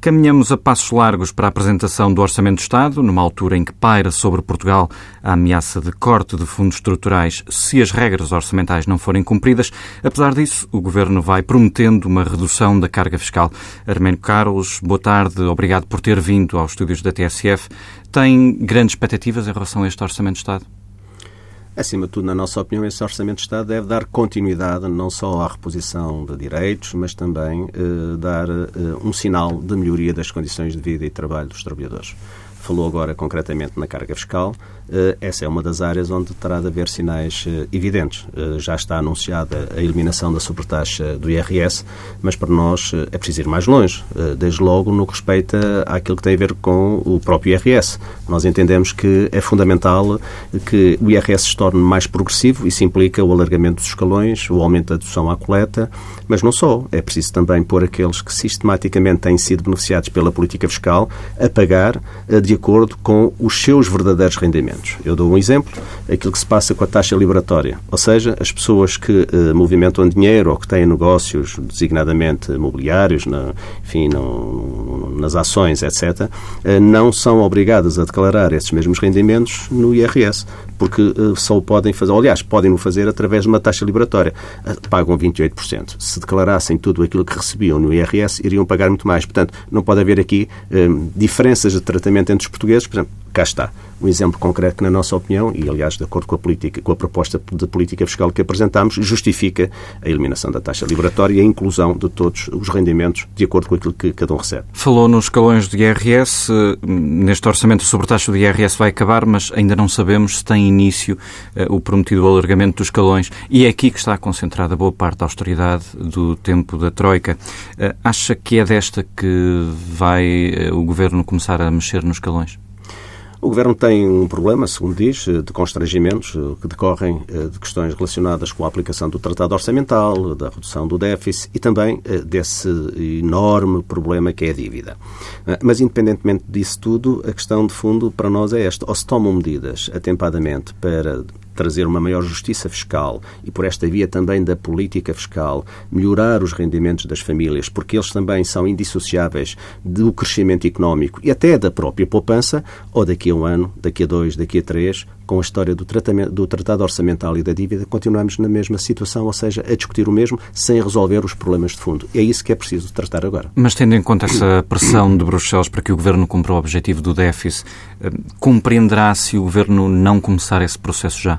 Caminhamos a passos largos para a apresentação do Orçamento do Estado, numa altura em que paira sobre Portugal a ameaça de corte de fundos estruturais se as regras orçamentais não forem cumpridas. Apesar disso, o Governo vai prometendo uma redução da carga fiscal. Armênio Carlos, boa tarde, obrigado por ter vindo aos estúdios da TSF. Tem grandes expectativas em relação a este Orçamento do Estado? Acima de tudo, na nossa opinião, esse Orçamento de Estado deve dar continuidade não só à reposição de direitos, mas também eh, dar eh, um sinal de melhoria das condições de vida e trabalho dos trabalhadores. Falou agora concretamente na carga fiscal. Eh, essa é uma das áreas onde terá de haver sinais eh, evidentes. Eh, já está anunciada a eliminação da supertaxa do IRS, mas para nós é preciso ir mais longe, desde logo no que respeita àquilo que tem a ver com o próprio IRS. Nós entendemos que é fundamental que o IRS se torne mais progressivo, isso implica o alargamento dos escalões, o aumento da dedução à coleta, mas não só. É preciso também pôr aqueles que sistematicamente têm sido beneficiados pela política fiscal a pagar de acordo com os seus verdadeiros rendimentos. Eu dou um exemplo, aquilo que se passa com a taxa liberatória, ou seja, as pessoas que uh, movimentam dinheiro ou que têm negócios designadamente mobiliários, na, enfim, no, nas ações, etc., eh, não são obrigadas a declarar esses mesmos rendimentos no IRS, porque uh, só o podem fazer, aliás, podem o fazer através de uma taxa liberatória. pagam 28%. Se declarassem tudo aquilo que recebiam no IRS, iriam pagar muito mais. Portanto, não pode haver aqui diferenças de tratamento entre portugueses. Por exemplo, cá está um exemplo concreto que, na nossa opinião, e aliás de acordo com a, política, com a proposta de política fiscal que apresentámos, justifica a eliminação da taxa liberatória e a inclusão de todos os rendimentos de acordo com aquilo que cada um recebe. Falou nos escalões do IRS. Neste orçamento, a sobretaxa do IRS vai acabar, mas ainda não sabemos se tem início uh, o prometido alargamento dos escalões. E é aqui que está concentrada boa parte da austeridade do tempo da Troika. Uh, acha que é desta que vai uh, o Governo começar a mexer nos escalões? O Governo tem um problema, segundo diz, de constrangimentos eh, que decorrem eh, de questões relacionadas com a aplicação do Tratado Orçamental, da redução do déficit e também eh, desse enorme problema que é a dívida. Mas, independentemente disso tudo, a questão de fundo para nós é esta. Ou se tomam medidas atempadamente para trazer uma maior justiça fiscal e, por esta via também da política fiscal, melhorar os rendimentos das famílias, porque eles também são indissociáveis do crescimento económico e até da própria poupança, ou daqui a um ano, daqui a dois, daqui a três, com a história do, tratamento, do Tratado Orçamental e da dívida, continuamos na mesma situação, ou seja, a discutir o mesmo sem resolver os problemas de fundo. É isso que é preciso tratar agora. Mas tendo em conta essa pressão de Bruxelas para que o Governo cumpra o objetivo do déficit, eh, compreenderá se o Governo não começar esse processo já?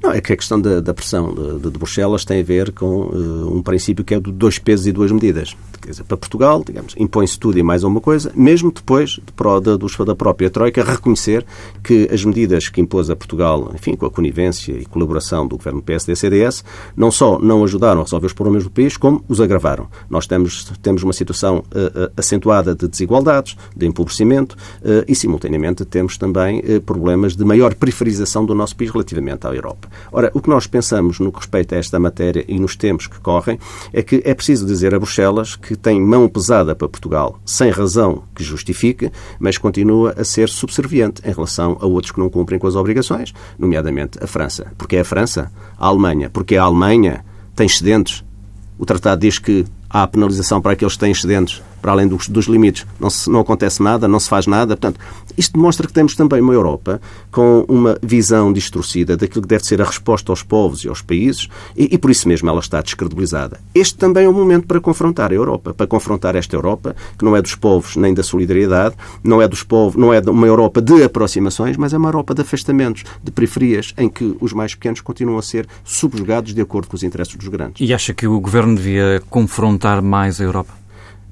Não, é que a questão da, da pressão de, de, Bruxelas tem a ver com uh, um princípio que é do dois pesos e duas medidas. Quer dizer, para Portugal, digamos, impõe-se tudo e mais uma coisa, mesmo depois de, de, da própria Troika reconhecer que as medidas que impôs a Portugal, enfim, com a conivência e colaboração do governo PSD-CDS, não só não ajudaram a resolver os problemas do país, como os agravaram. Nós temos, temos uma situação uh, acentuada de desigualdades, de empobrecimento uh, e, simultaneamente, temos também problemas de maior periferização do nosso país relativamente à Europa. Ora, o que nós pensamos no que respeita a esta matéria e nos tempos que correm é que é preciso dizer a Bruxelas que tem mão pesada para Portugal, sem razão que justifique, mas continua a ser subserviente em relação a outros que não cumprem com as obrigações, nomeadamente a França. Porque é a França? A Alemanha. Porque a Alemanha tem excedentes. O tratado diz que há penalização para aqueles que têm excedentes para além dos, dos limites. Não, se, não acontece nada, não se faz nada. Portanto, isto demonstra que temos também uma Europa com uma visão distorcida daquilo que deve ser a resposta aos povos e aos países e, e por isso mesmo ela está descredibilizada. Este também é o momento para confrontar a Europa, para confrontar esta Europa, que não é dos povos nem da solidariedade, não é dos povos, não é uma Europa de aproximações, mas é uma Europa de afastamentos, de periferias, em que os mais pequenos continuam a ser subjugados de acordo com os interesses dos grandes. E acha que o Governo devia confrontar mais a Europa?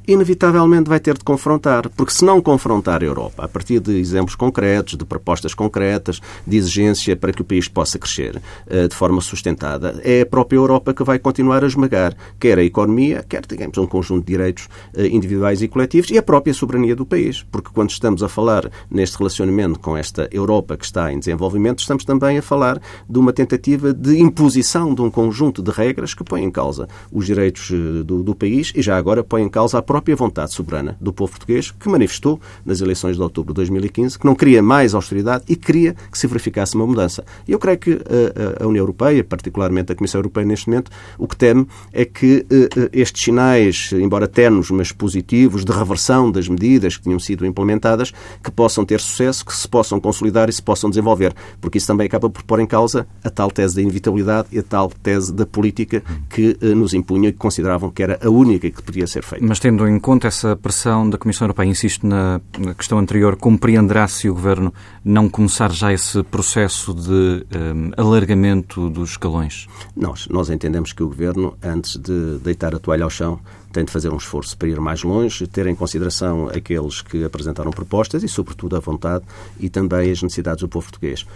Inevitavelmente vai ter de confrontar, porque se não confrontar a Europa, a partir de exemplos concretos, de propostas concretas, de exigência para que o país possa crescer uh, de forma sustentada, é a própria Europa que vai continuar a esmagar quer a economia, quer, digamos, um conjunto de direitos uh, individuais e coletivos e a própria soberania do país. Porque quando estamos a falar neste relacionamento com esta Europa que está em desenvolvimento, estamos também a falar de uma tentativa de imposição de um conjunto de regras que põe em causa os direitos uh, do, do país e já agora põe em causa a própria própria vontade soberana do povo português que manifestou nas eleições de outubro de 2015 que não queria mais austeridade e queria que se verificasse uma mudança. E eu creio que a, a União Europeia, particularmente a Comissão Europeia neste momento, o que teme é que estes sinais, embora ternos, mas positivos, de reversão das medidas que tinham sido implementadas, que possam ter sucesso, que se possam consolidar e se possam desenvolver. Porque isso também acaba por pôr em causa a tal tese da inevitabilidade e a tal tese da política que eh, nos impunha e que consideravam que era a única que podia ser feita. Mas tendo em conta essa pressão da Comissão Europeia, insisto na, na questão anterior, compreenderá se o Governo não começar já esse processo de um, eh, alargamento dos escalões? Nós, nós entendemos que o Governo, antes de deitar a toalha ao chão, tem de fazer um esforço para ir mais longe, ter em consideração aqueles que apresentaram propostas e, sobretudo, a vontade e também as necessidades do povo português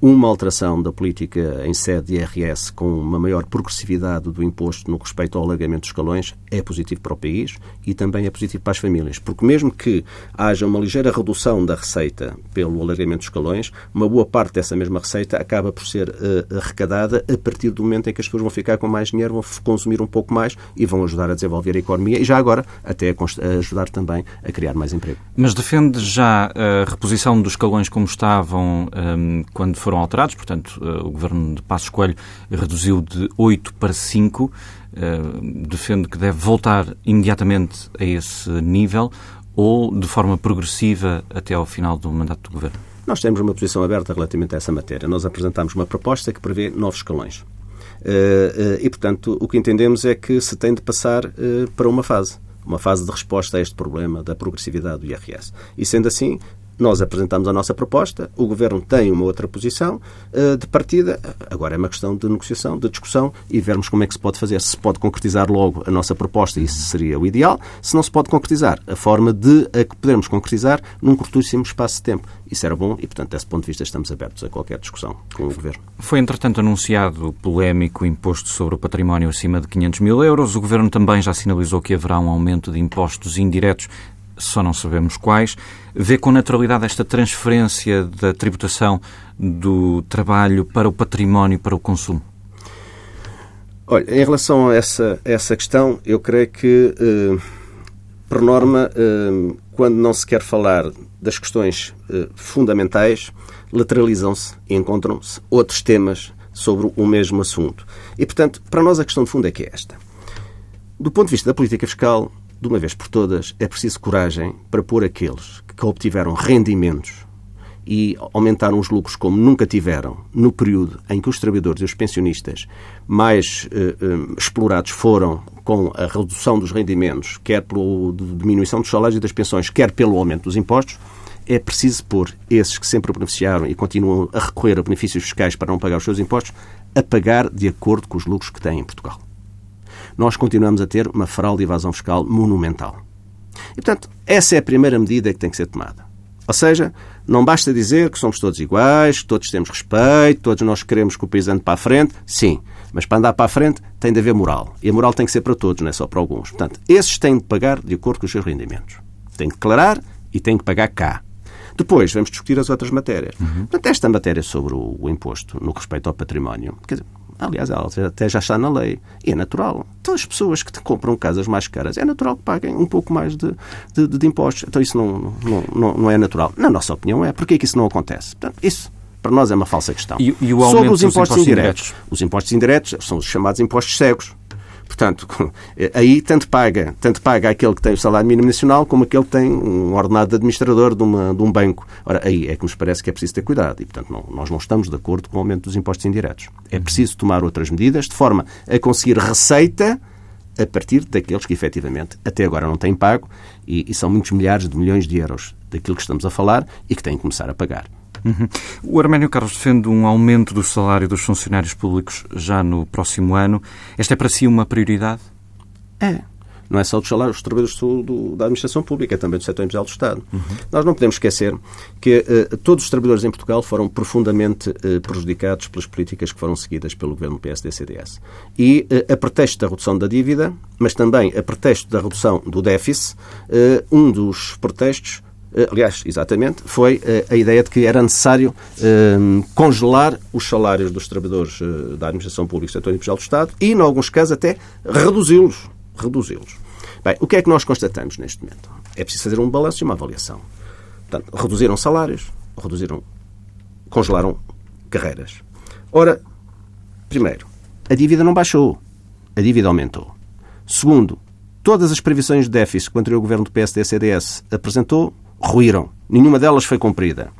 uma alteração da política em sede de IRS com uma maior progressividade do imposto no respeito ao alargamento dos escalões é positivo para o país e também é positivo para as famílias. Porque mesmo que haja uma ligeira redução da receita pelo alargamento dos escalões, uma boa parte dessa mesma receita acaba por ser uh, arrecadada a partir do momento em que as pessoas vão ficar com mais dinheiro, vão consumir um pouco mais e vão ajudar a desenvolver a economia e já agora até a, ajudar também a criar mais emprego. Mas defende já a reposição dos escalões como estavam um, quando foram alterados, portanto, eh, o governo de Passos Coelho reduziu de 8 para 5, eh, defende que deve voltar imediatamente a esse nível ou de forma progressiva até ao final do mandato do governo? Nós temos uma posição aberta relativamente a essa matéria. Nós apresentamos uma proposta que prevê novos escalões. Eh, e, portanto, o que entendemos é que se tem de passar para uma fase uma fase de resposta a este problema da progressividade do IRS. E sendo assim, nós apresentamos a nossa proposta, o Governo tem uma outra posição uh, de partida. Agora é uma questão de negociação, de discussão e vermos como é que se pode fazer. Se pode concretizar logo a nossa proposta, isso seria o ideal. Se não se pode concretizar, a forma de a que podermos concretizar num curtíssimo espaço de tempo. Isso era bom e, portanto, desse ponto de vista, estamos abertos a qualquer discussão com o Governo. Foi, entretanto, anunciado o polémico imposto sobre o património acima de 500 mil euros. O Governo também já sinalizou que haverá um aumento de impostos indiretos só não sabemos quais, vê com naturalidade esta transferência da tributação do trabalho para o património, para o consumo? Olha, em relação a essa, a essa questão, eu creio que, eh, por norma, eh, quando não se quer falar das questões eh, fundamentais, lateralizam-se e encontram-se outros temas sobre o mesmo assunto. E, portanto, para nós a questão de fundo é que é esta. Do ponto de vista da política fiscal, de uma vez por todas, é preciso coragem para pôr aqueles que obtiveram rendimentos e aumentaram os lucros como nunca tiveram no período em que os trabalhadores e os pensionistas mais eh, eh, explorados foram com a redução dos rendimentos, quer pela diminuição dos salários e das pensões, quer pelo aumento dos impostos, é preciso pôr esses que sempre beneficiaram e continuam a recorrer a benefícios fiscais para não pagar os seus impostos, a pagar de acordo com os lucros que têm em Portugal nós continuamos a ter uma fraude e evasão fiscal monumental. E, portanto, essa é a primeira medida que tem que ser tomada. Ou seja, não basta dizer que somos todos iguais, que todos temos respeito, todos nós queremos que o país ande para a frente. Sim, mas para andar para a frente tem de haver moral. E a moral tem que ser para todos, não é só para alguns. Portanto, esses têm de pagar de acordo com os seus rendimentos. Têm de declarar e têm que pagar cá. Depois vamos discutir as outras matérias. Uhum. Portanto, esta matéria sobre o, imposto no respeito ao património, quer dizer, Aliás, ela até já está na lei. E é natural. Então, as pessoas que compram casas mais caras, é natural que paguem um pouco mais de, de, de impostos. Então, isso não, não, não, não, é natural. Na nossa opinião, é. Porquê que isso não acontece? Portanto, isso, para nós, é uma falsa questão. E, e Sobre os impostos, impostos indiretos. indiretos. Os impostos indiretos são os chamados impostos cegos. Portanto, aí tanto paga, tanto paga aquele que tem o salário mínimo nacional como aquele que tem um ordenado de administrador de, uma, de um banco. Ora, aí é que nos parece que é preciso ter cuidado e, portanto, não, nós não estamos de acordo com o aumento dos impostos indiretos. É preciso tomar outras medidas de forma a conseguir receita a partir daqueles que efetivamente até agora não têm pago e, e são muitos milhares de milhões de euros daquilo que estamos a falar e que têm que começar a pagar. Uhum. O Arménio Carlos defende um aumento do salário dos funcionários públicos já no próximo ano. Esta é para si uma prioridade? É. Não é só dos salários dos trabalhadores do, da administração pública, é também do setor empresarial do Estado. Uhum. Nós não podemos esquecer que uh, todos os trabalhadores em Portugal foram profundamente uh, prejudicados pelas políticas que foram seguidas pelo governo PSD-CDS. E, uh, a pretexto da redução da dívida, mas também a pretexto da redução do déficit, um dos pretextos eh, aliás, exatamente, foi eh, a ideia de que era necessário eh, congelar os salários dos trabalhadores da administração pública e setor empresarial do Estado e, em alguns casos, até reduzi-los. Reduzi-los. Bem, o que é que nós constatamos neste momento? É preciso fazer um balanço e uma avaliação. Portanto, reduziram salários, reduziram, congelaram carreiras. Ora, primeiro, a dívida não baixou, a dívida aumentou. Segundo, todas as previsões de déficit que o anterior governo do PSD-CDS apresentou ruíram. Nenhuma delas foi cumprida.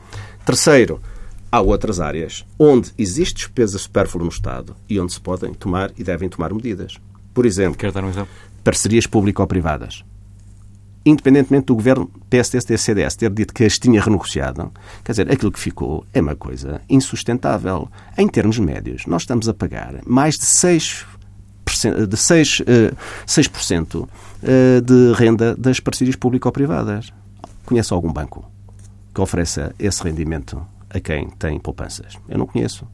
Terceiro, há outras áreas onde existe despesa supérflua no Estado e onde se podem tomar e devem tomar medidas. Por exemplo, Quer dar um exemplo? parcerias público-privadas. Independentemente do governo PSD-CDS ter dito que as tinha renegociado, quer dizer, aquilo que ficou é uma coisa insustentável. Em termos médios, nós estamos a pagar mais de 6 de 6, uh, 6% eh, de renda das parcerias público-privadas. Conhece algum banco que ofereça esse rendimento a quem tem poupanças? Eu não conheço.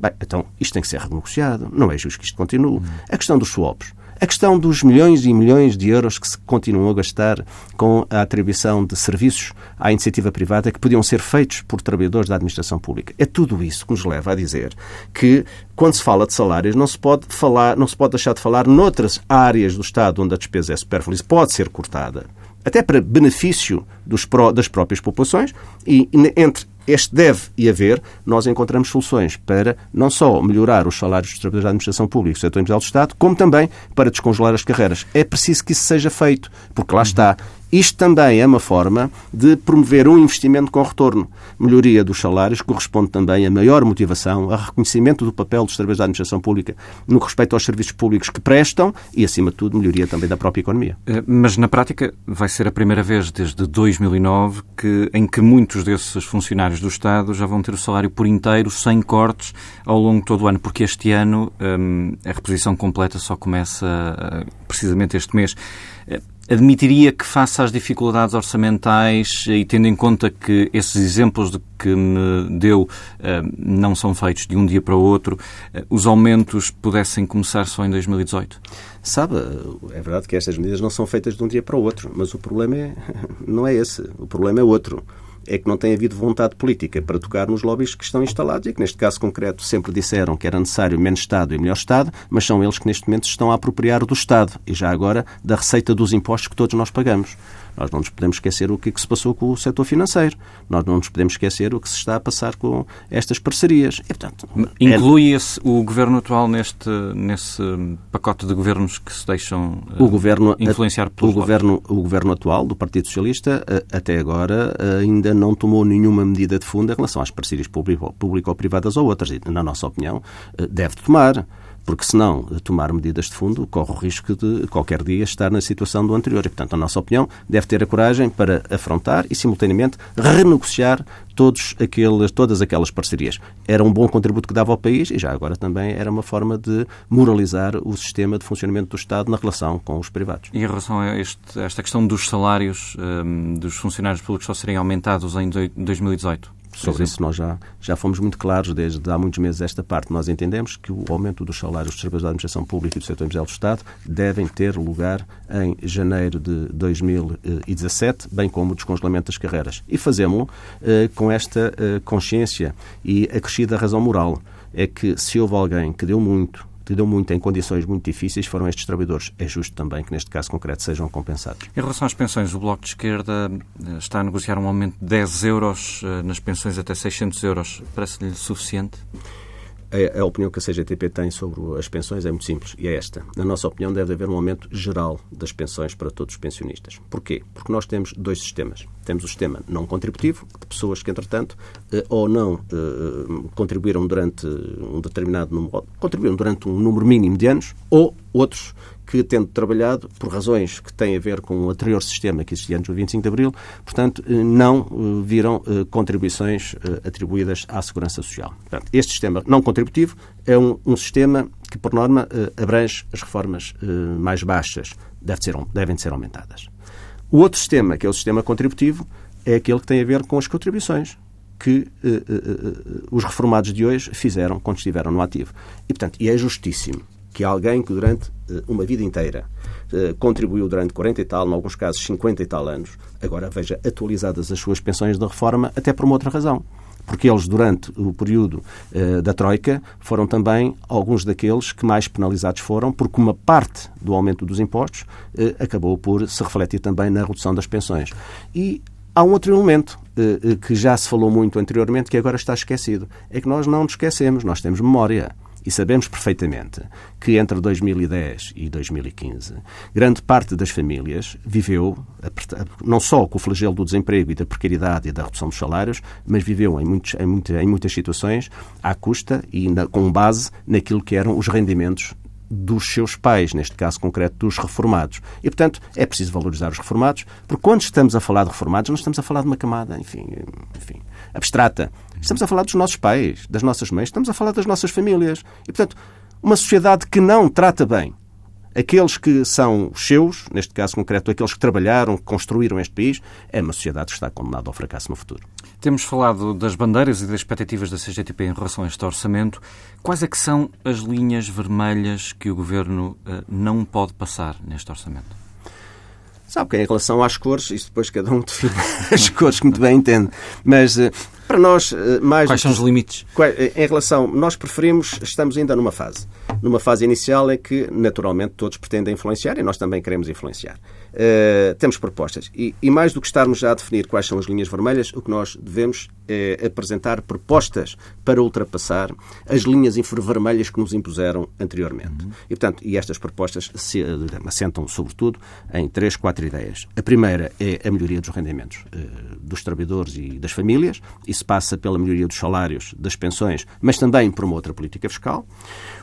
Bem, então isto tem que ser renegociado. Não é justo que isto continue. A questão dos swaps. A questão dos milhões e milhões de euros que se continuam a gastar com a atribuição de serviços à iniciativa privada que podiam ser feitos por trabalhadores da administração pública. É tudo isso que nos leva a dizer que, quando se fala de salários, não se pode falar, não se pode deixar de falar noutras áreas do Estado onde a despesa é supérflua e pode ser cortada, até para benefício dos, das próprias populações, e entre este deve e haver, nós encontramos soluções para não só melhorar os salários dos trabalhadores da administração pública e do setor empresarial do Estado, como também para descongelar as carreiras. É preciso que isso seja feito, porque lá está. Isto também é uma forma de promover um investimento com retorno. Melhoria dos salários corresponde também a maior motivação, a reconhecimento do papel dos trabalhadores da administração pública no respeito aos serviços públicos que prestam e, acima de tudo, melhoria também da própria economia. Eh, mas, na prática, vai ser a primeira vez desde 2009 que, em que muitos desses funcionários do Estado já vão ter o salário por inteiro, sem cortes, ao longo de todo o ano, porque este ano hum, a reposição completa só começa eh, precisamente este mês. Admitiria que, face às dificuldades orçamentais e tendo em conta que esses exemplos de que me deu eh, não são feitos de um dia para o outro, eh, os aumentos pudessem começar só em 2018? Sabe, é verdade que estas medidas não são feitas de um dia para o outro, mas o problema é, não é esse. O problema é outro é que não tem havido vontade política para tocar nos lobbies que estão instalados e que, neste caso concreto, sempre disseram que era necessário menos Estado e melhor Estado, mas são eles que, neste momento, estão a apropriar do Estado e já agora da receita dos impostos que todos nós pagamos. Nós não nos podemos esquecer o que, é que se passou com o setor financeiro. Nós não nos podemos esquecer o que se está a passar com estas parcerias. E, portanto, Inclui é... esse, o governo atual neste, nesse pacote de governos que se deixam o governo, influenciar pelos o governo, o governo atual do Partido Socialista, até agora, ainda não tomou nenhuma medida de fundo em relação às parcerias público-privadas ou outras. E, na nossa opinião, deve tomar porque senão tomar medidas de fundo corre o risco de qualquer dia estar na situação do anterior. E, portanto, a nossa opinião deve ter a coragem para afrontar e, simultaneamente, renegociar todos aqueles, todas aquelas parcerias. Era um bom contributo que dava ao país e já agora também era uma forma de moralizar o sistema de funcionamento do Estado na relação com os privados. E em relação a, este, esta questão dos salários um, dos funcionários públicos só serem aumentados em 2018? Sobre isso nós já, já fomos muito claros desde há muitos meses esta parte. Nós entendemos que o aumento dos salários dos trabalhadores da administração pública e do setor empresarial do Estado devem ter lugar em janeiro de 2017, bem como o descongelamento das carreiras. E fazemos-lo eh, com esta eh, consciência e acrescida razão moral. É que se houve alguém que deu muito que muito em condições muito difíceis foram estes trabalhadores. É justo também que, neste caso concreto, sejam compensados. Em relação às pensões, o Bloco de Esquerda eh, está a negociar um aumento de 10 euros eh, nas pensões até 600 euros. Parece-lhe suficiente? A, a, opinião que a CGTP tem sobre as pensões é muito simples e é esta. Na nossa opinião, deve haver um aumento geral das pensões para todos os pensionistas. Porquê? Porque nós temos dois sistemas. Temos o sistema não contributivo, de pessoas que, entretanto, eh, ou não eh, contribuíram durante um determinado número, contribuíram durante um número mínimo de anos, ou outros que, tendo trabalhado, por razões que têm a ver com o anterior sistema que existia antes do 25 de Abril, portanto, eh, não eh, viram eh, contribuições atribuídas à Segurança Social. Portanto, este sistema não contributivo é um, um sistema que, por norma, abrange as reformas mais baixas, deve ser, devem ser aumentadas. O outro sistema, que é o sistema contributivo, é aquele que tem a ver com as contribuições que os reformados de hoje fizeram quando estiveram no ativo. E, portanto, e é justíssimo que alguém que durante eh, uma vida inteira eh, contribuiu durante 40 e tal, em alguns casos 50 e tal anos, agora veja atualizadas as suas pensões da reforma, até por uma outra razão. porque eles, durante o período uh, da Troika, foram também alguns daqueles que mais penalizados foram, porque uma parte do aumento dos impostos acabou por se refletir também na redução das pensões. E há um outro elemento que já se falou muito anteriormente, que agora está esquecido. É que nós não nos esquecemos, nós temos memória. E sabemos perfeitamente que entre 2010 e 2015, grande parte das famílias viveu não só com o flagelo do desemprego e da precariedade e da redução dos salários, mas viveu em, muitos, em, muitas, em muitas situações à custa e na, com base naquilo que eram os rendimentos dos seus pais, neste caso concreto dos reformados. E, portanto, é preciso valorizar os reformados, porque quando estamos a falar de reformados, não estamos a falar de uma camada, enfim, enfim abstrata. Estamos a falar dos nossos pais, das nossas mães, estamos a falar das nossas famílias. E, portanto, uma sociedade que não trata bem aqueles que são os seus, neste caso concreto, aqueles que trabalharam, que construíram este país, é uma sociedade que está condenada ao fracasso no futuro. Temos falado das bandeiras e das expectativas da CGTP em relação a este orçamento. Quais é que são as linhas vermelhas que o Governo uh, não pode passar neste orçamento? Sabe que em relação às cores, isso depois cada um define as cores que muito bem entende. Mas uh, para nós, uh, mais. Quais são os limites? Em relação. Nós preferimos. Estamos ainda numa fase. Numa fase inicial em que, naturalmente, todos pretendem influenciar e nós também queremos influenciar. Uh, temos propostas. E, e, mais do que estarmos já a definir quais são as linhas vermelhas, o que nós devemos é apresentar propostas para ultrapassar as linhas vermelhas que nos impuseram anteriormente. Uhum. E, portanto, e estas propostas se assentam, sobretudo, em três, quatro ideias. A primeira é a melhoria dos rendimentos dos trabalhadores e das famílias. Isso passa pela melhoria dos salários, das pensões, mas também por uma outra política fiscal.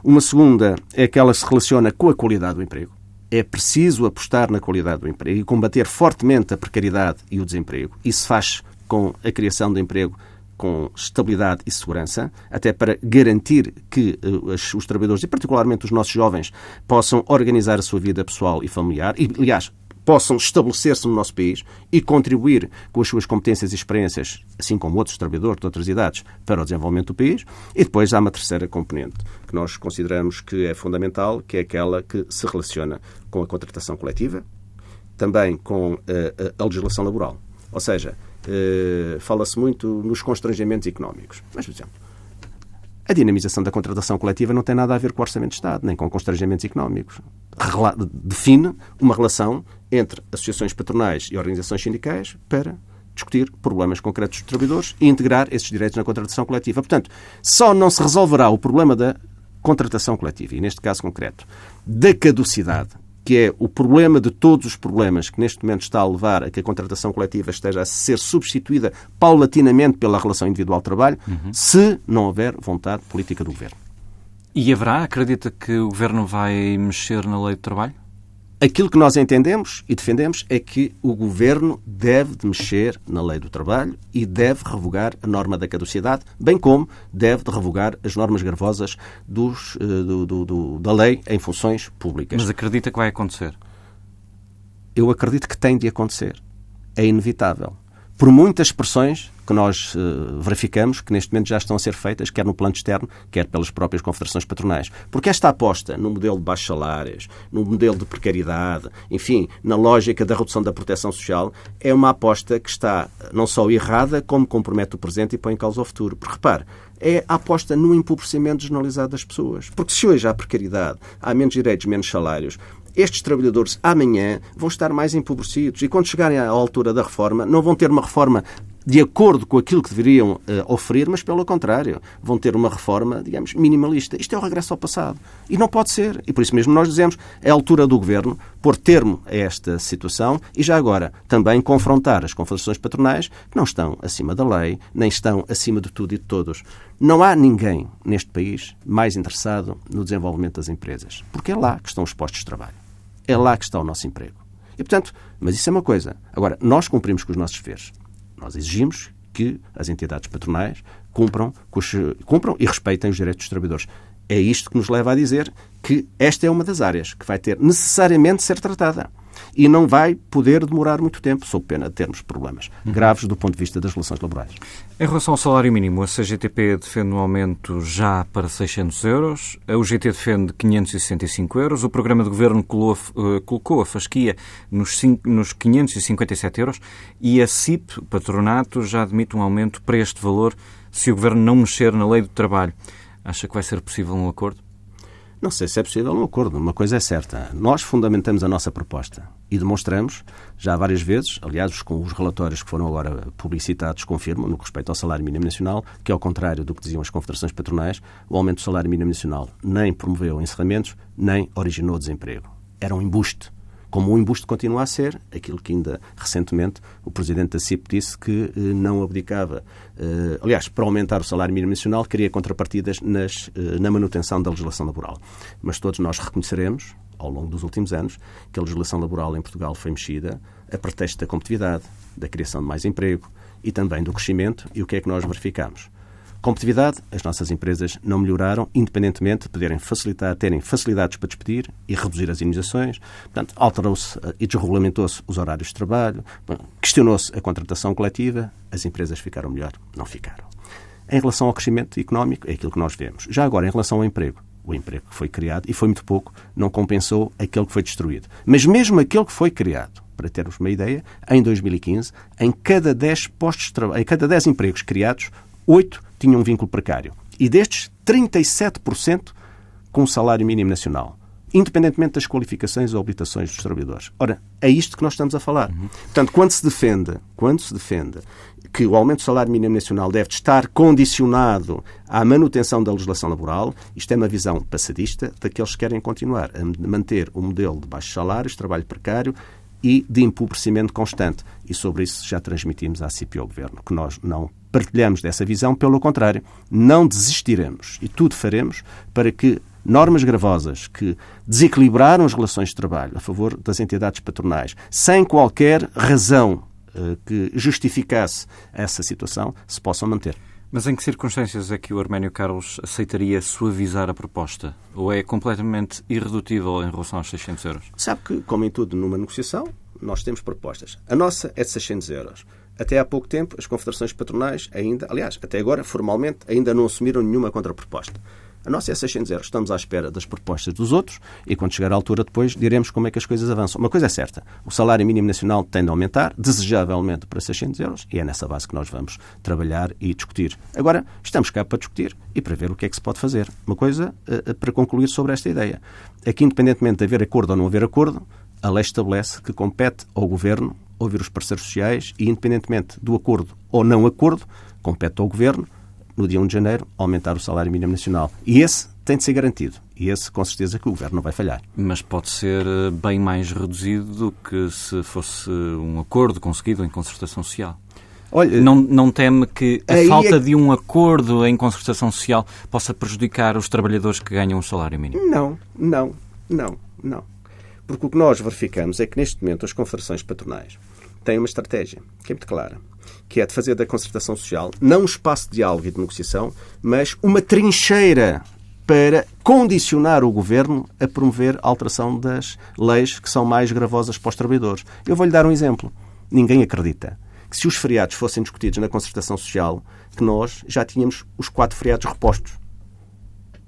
Uma segunda é que ela se relaciona com a qualidade do emprego é preciso apostar na qualidade do emprego e combater fortemente a precariedade e o desemprego. Isso faz com a criação de emprego com estabilidade e segurança, até para garantir que uh, os trabalhadores, e particularmente os nossos jovens, possam organizar a sua vida pessoal e familiar. E, aliás, possam estabelecer-se no nosso país e contribuir com as suas competências e experiências, assim como outros trabalhadores de outras idades, para o desenvolvimento do país. E depois há uma terceira componente que nós consideramos que é fundamental, que é aquela que se relaciona com a contratação coletiva, também com a, eh, a, legislação laboral. Ou seja, eh, fala-se muito nos constrangimentos económicos. Mas, por exemplo, a dinamização da contratação coletiva não tem nada a ver com o Orçamento de Estado, nem com constrangimentos económicos. Define uma relação entre associações patronais e organizações sindicais para discutir problemas concretos dos trabalhadores e integrar esses direitos na contratação coletiva. Portanto, só não se resolverá o problema da contratação coletiva, e neste caso concreto, da caducidade que é o problema de todos os problemas que neste momento está a levar a que a contratação coletiva esteja a ser substituída paulatinamente pela relação individual de trabalho, uhum. se não houver vontade política do Governo. E haverá? Acredita que o Governo vai mexer na lei do trabalho? Aquilo que nós entendemos e defendemos é que o Governo deve de mexer na lei do trabalho e deve revogar a norma da caducidade, bem como deve de revogar as normas gravosas dos, eh, do, do, do, da lei em funções públicas. Mas acredita que vai acontecer? Eu acredito que tem de acontecer. É inevitável por muitas pressões que nós uh, verificamos que neste momento já estão a ser feitas, quer no plano externo, quer pelas próprias confederações patronais. Porque esta aposta no modelo de baixos salários, no modelo de precariedade, enfim, na lógica da redução da proteção social, é uma aposta que está não só errada, como compromete o presente e põe em causa o futuro. Porque, repare, é a aposta no empobrecimento generalizado das pessoas. Porque se hoje há precariedade, há menos direitos, menos salários, estes trabalhadores amanhã vão estar mais empobrecidos e quando chegarem à altura da reforma não vão ter uma reforma de acordo com aquilo que deveriam uh, oferecer, mas pelo contrário, vão ter uma reforma, digamos, minimalista. Isto é o regresso ao passado. E não pode ser. E por isso mesmo nós dizemos, é a altura do Governo pôr termo a esta situação e já agora também confrontar as confederações patronais que não estão acima da lei, nem estão acima de tudo e de todos. Não há ninguém neste país mais interessado no desenvolvimento das empresas, porque é lá que estão os postos de trabalho. É lá que está o nosso emprego. E, portanto, mas isso é uma coisa. Agora, nós cumprimos com os nossos deveres. Nós exigimos que as entidades patronais cumpram, cumpram e respeitem os direitos dos trabalhadores. É isto que nos leva a dizer que esta é uma das áreas que vai ter necessariamente ser tratada. E não vai poder demorar muito tempo, sob pena de termos problemas graves do ponto de vista das relações laborais. Em relação ao salário mínimo, a CGTP defende um aumento já para 600 euros, a UGT defende 565 euros, o programa de governo eh, colocou a fasquia nos 557 euros e a CIP, o patronato, já admite um aumento para este valor se o governo não mexer na lei do trabalho. Acha que vai ser possível um acordo? Não sei se é possível um acordo. Uma coisa é certa. Nós fundamentamos a nossa proposta e demonstramos já várias vezes, aliás, com os relatórios que foram agora publicitados, confirmam, no que respeita ao salário mínimo nacional, que, ao contrário do que diziam as confederações patronais, o aumento do salário mínimo nacional nem promoveu encerramentos, nem originou desemprego. Era um embuste como o embuste continua a ser aquilo que ainda recentemente o Presidente da CIP disse que eh, não abdicava. Eh, aliás, para aumentar o salário mínimo nacional, queria contrapartidas nas, eh, na manutenção da legislação laboral. Mas todos nós reconheceremos, ao longo dos últimos anos, que a legislação laboral em Portugal foi mexida a pretexto da competitividade, da criação de mais emprego e também do crescimento. E o que é que nós verificamos? Competitividade, as nossas empresas não melhoraram, independentemente de poderem facilitar, terem facilidades para despedir e reduzir as indenizações. Portanto, alterou-se eh, e desregulamentou-se os horários de trabalho, questionou-se a contratação coletiva, as empresas ficaram melhor, não ficaram. Em relação ao crescimento económico, é aquilo que nós vemos. Já agora, em relação ao emprego, o emprego que foi criado, e foi muito pouco, não compensou aquele que foi destruído. Mas mesmo aquele que foi criado, para termos uma ideia, em 2015, em cada 10 postos em cada 10 empregos criados, 8 tinham um vínculo precário. E destes, 37% com o salário mínimo nacional, independentemente das qualificações ou habilitações dos trabalhadores. Ora, é isto que nós estamos a falar. Uhum. Portanto, quando se defende, quando se defende que o aumento do salário mínimo nacional deve estar condicionado à manutenção da legislação laboral, isto é uma visão passadista daqueles que querem continuar a manter o modelo de baixos salários, trabalho precário e de empobrecimento constante. E sobre isso já transmitimos à CIP ao Governo, que nós não partilhamos dessa visão, pelo contrário, não desistiremos e tudo faremos para que normas gravosas que desequilibraram as relações de trabalho a favor das entidades patronais, sem qualquer razão eh, que justificasse essa situação, se possam manter. Mas em que circunstâncias é que o Arménio Carlos aceitaria suavizar a proposta? Ou é completamente irredutível em relação aos 600 euros? Sabe que, como em tudo numa negociação, nós temos propostas. A nossa é de 600 euros. Até há pouco tempo, as confederações patronais ainda, aliás, até agora, formalmente, ainda não assumiram nenhuma contraproposta. A nossa é 600 euros. Estamos à espera das propostas dos outros e, quando chegar à altura, depois diremos como é que as coisas avançam. Uma coisa é certa: o salário mínimo nacional tende a aumentar, desejavelmente para 600 euros, e é nessa base que nós vamos trabalhar e discutir. Agora, estamos cá para discutir e para ver o que é que se pode fazer. Uma coisa uh, para concluir sobre esta ideia: é que, independentemente de haver acordo ou não haver acordo, a lei estabelece que compete ao Governo ouvir os parceiros sociais e, independentemente do acordo ou não acordo, compete ao Governo no dia 1 de janeiro, aumentar o salário mínimo nacional. E esse tem de ser garantido. E esse, com certeza, que o Governo não vai falhar. Mas pode ser eh, bem mais reduzido do que se fosse um acordo conseguido em concertação social. Olha, não, não teme que a falta é... de um acordo em concertação social possa prejudicar os trabalhadores que ganham o salário mínimo? Não, não, não, não. Porque o que nós verificamos é que, neste momento, as confederações patronais têm uma estratégia que é muito clara que é de fazer da concertação social não um espaço de diálogo e de negociação, mas uma trincheira para condicionar o governo a promover a alteração das leis que são mais gravosas para os trabalhadores. Eu vou-lhe dar um exemplo. Ninguém acredita que se os feriados fossem discutidos na concertação social, que nós já tínhamos os quatro feriados repostos.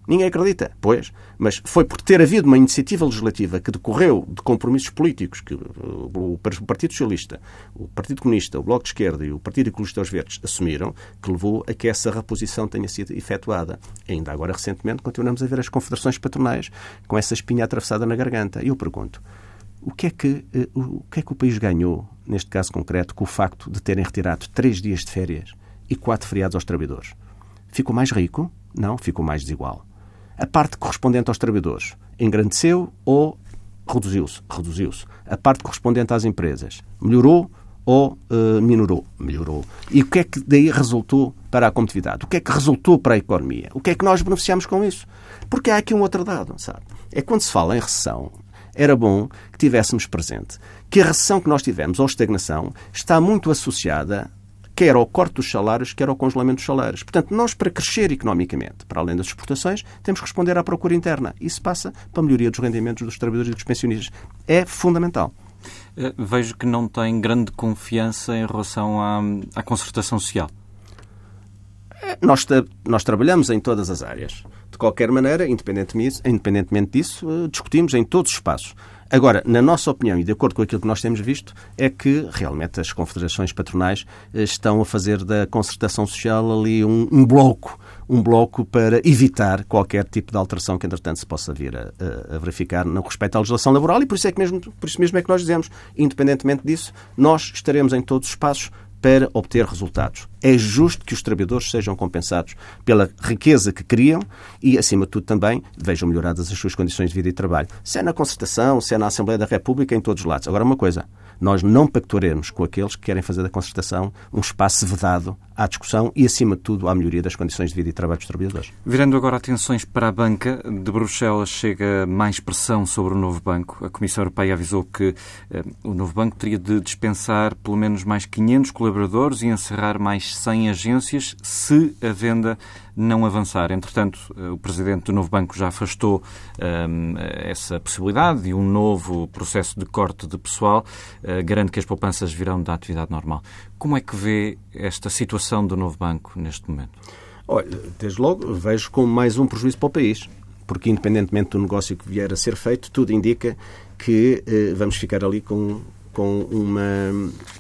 Ninguém acredita, pois, mas foi por ter havido uma iniciativa legislativa que decorreu de compromissos políticos que o Partido Socialista, o Partido Comunista, o Bloco de Esquerda e o Partido Ecologista aos Verdes assumiram, que levou a que essa reposição tenha sido efetuada. Ainda agora, recentemente, continuamos a ver as confederações patronais com essa espinha atravessada na garganta. E eu pergunto, o que, é que, eh, o que é que o país ganhou, neste caso concreto, com o facto de terem retirado três dias de férias e quatro feriados aos trabalhadores? Ficou mais rico? Não, ficou mais desigual a parte correspondente aos trabalhadores engrandeceu ou reduziu-se? Reduziu-se. A parte correspondente às empresas melhorou ou uh, minorou? Melhorou. E o que é que daí resultou para a competitividade? O que é que resultou para a economia? O que é que nós beneficiamos com isso? Porque há aqui um outro dado, sabe? É quando se fala em recessão, era bom que tivéssemos presente que a recessão que nós tivemos, ou estagnação, está muito associada quer ao corte dos salários, quer ao congelamento dos salários. Portanto, nós, para crescer economicamente, para além das exportações, temos que responder à procura interna. Isso passa para a melhoria dos rendimentos dos trabalhadores e dos pensionistas. É fundamental. Eh, vejo que não tem grande confiança em relação à, à concertação social. Nós, nós trabalhamos em todas as áreas. De qualquer maneira, independentemente, independentemente disso, eh, discutimos em todos os espaços. Agora, na nossa opinião e de acordo com aquilo que nós temos visto, é que realmente as confederações patronais eh, estão a fazer da concertação social ali um, um bloco, um bloco para evitar qualquer tipo de alteração que, entretanto, se possa vir a, a, verificar no respeito à legislação laboral. E por isso, é que mesmo, por isso mesmo é que nós dizemos, independentemente disso, nós estaremos em todos os espaços para obter resultados. É justo que os trabalhadores sejam compensados pela riqueza que criam e, acima de tudo, também vejam melhoradas as suas condições de vida e trabalho. Se é na concertação, se é na Assembleia da República, em todos os lados. Agora, uma coisa, nós não pactuaremos com aqueles que querem fazer da concertação um espaço vedado à discussão e, acima de tudo, à melhoria das condições de vida e trabalho dos trabalhadores. Virando agora atenções para a banca, de Bruxelas chega mais pressão sobre o novo banco. A Comissão Europeia avisou que eh, o novo banco teria de dispensar pelo menos mais 500 colaboradores e encerrar mais 100 agências se a venda não avançar. Entretanto, eh, o presidente do novo banco já afastou um, eh, essa possibilidade e um novo processo de corte de pessoal uh, garante que as poupanças virão da atividade normal. Como é que vê esta situação do novo banco neste momento? Olha, desde logo vejo como mais um prejuízo para o país, porque independentemente do negócio que vier a ser feito, tudo indica que eh, vamos ficar ali com com uma,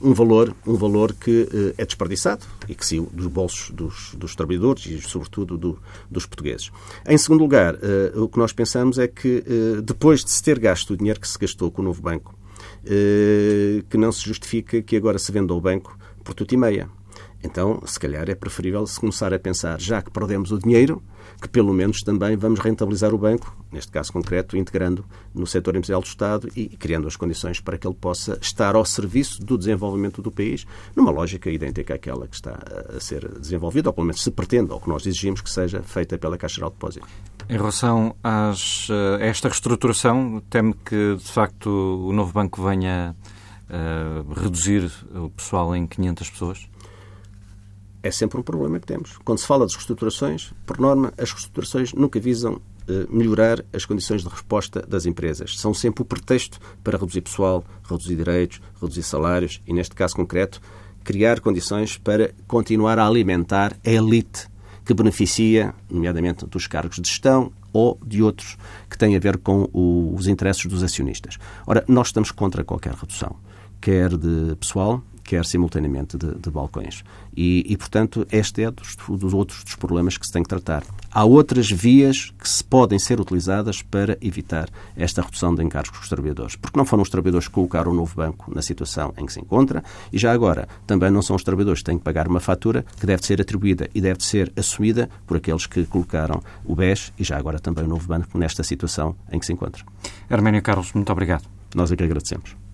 um valor um valor que uh, é desperdiçado e que saiu dos bolsos dos, dos trabalhadores e, sobretudo, do, dos portugueses. Em segundo lugar, uh, o que nós pensamos é que, uh, depois de se ter gasto o dinheiro que se gastou com o novo banco, que não se justifica que agora se venda ao banco por tudo e meia. Então, se calhar, é preferível se começar a pensar, já que perdemos o dinheiro, que pelo menos também vamos rentabilizar o banco, neste caso concreto, integrando no setor empresarial do Estado e criando as condições para que ele possa estar ao serviço do desenvolvimento do país, numa lógica idêntica àquela que está a ser desenvolvida, ou pelo menos se pretende, ou que nós exigimos que seja feita pela Caixa Geral de Depósitos. Em relação às, a esta reestruturação, teme que, de facto, o novo banco venha a reduzir o pessoal em 500 pessoas? É sempre um problema que temos. Quando se fala de reestruturações, por norma, as reestruturações nunca visam eh, melhorar as condições de resposta das empresas. São sempre o pretexto para reduzir pessoal, reduzir direitos, reduzir salários e, neste caso concreto, criar condições para continuar a alimentar a elite que beneficia, nomeadamente, dos cargos de gestão ou de outros que têm a ver com os interesses dos acionistas. Ora, nós estamos contra qualquer redução, quer de pessoal, quer simultaneamente de, de balcões. E, e, portanto, este é dos, dos, outros dos problemas que se tem que tratar. Há outras vias que se podem ser utilizadas para evitar esta redução de encargos dos trabalhadores. Porque não foram os trabalhadores que colocaram o novo banco na situação em que se encontra e já agora também não são os trabalhadores que têm que pagar uma fatura que deve ser atribuída e deve ser assumida por aqueles que colocaram o BES e já agora também o novo banco nesta situação em que se encontra. Arménio Carlos, muito obrigado. Nós é que agradecemos.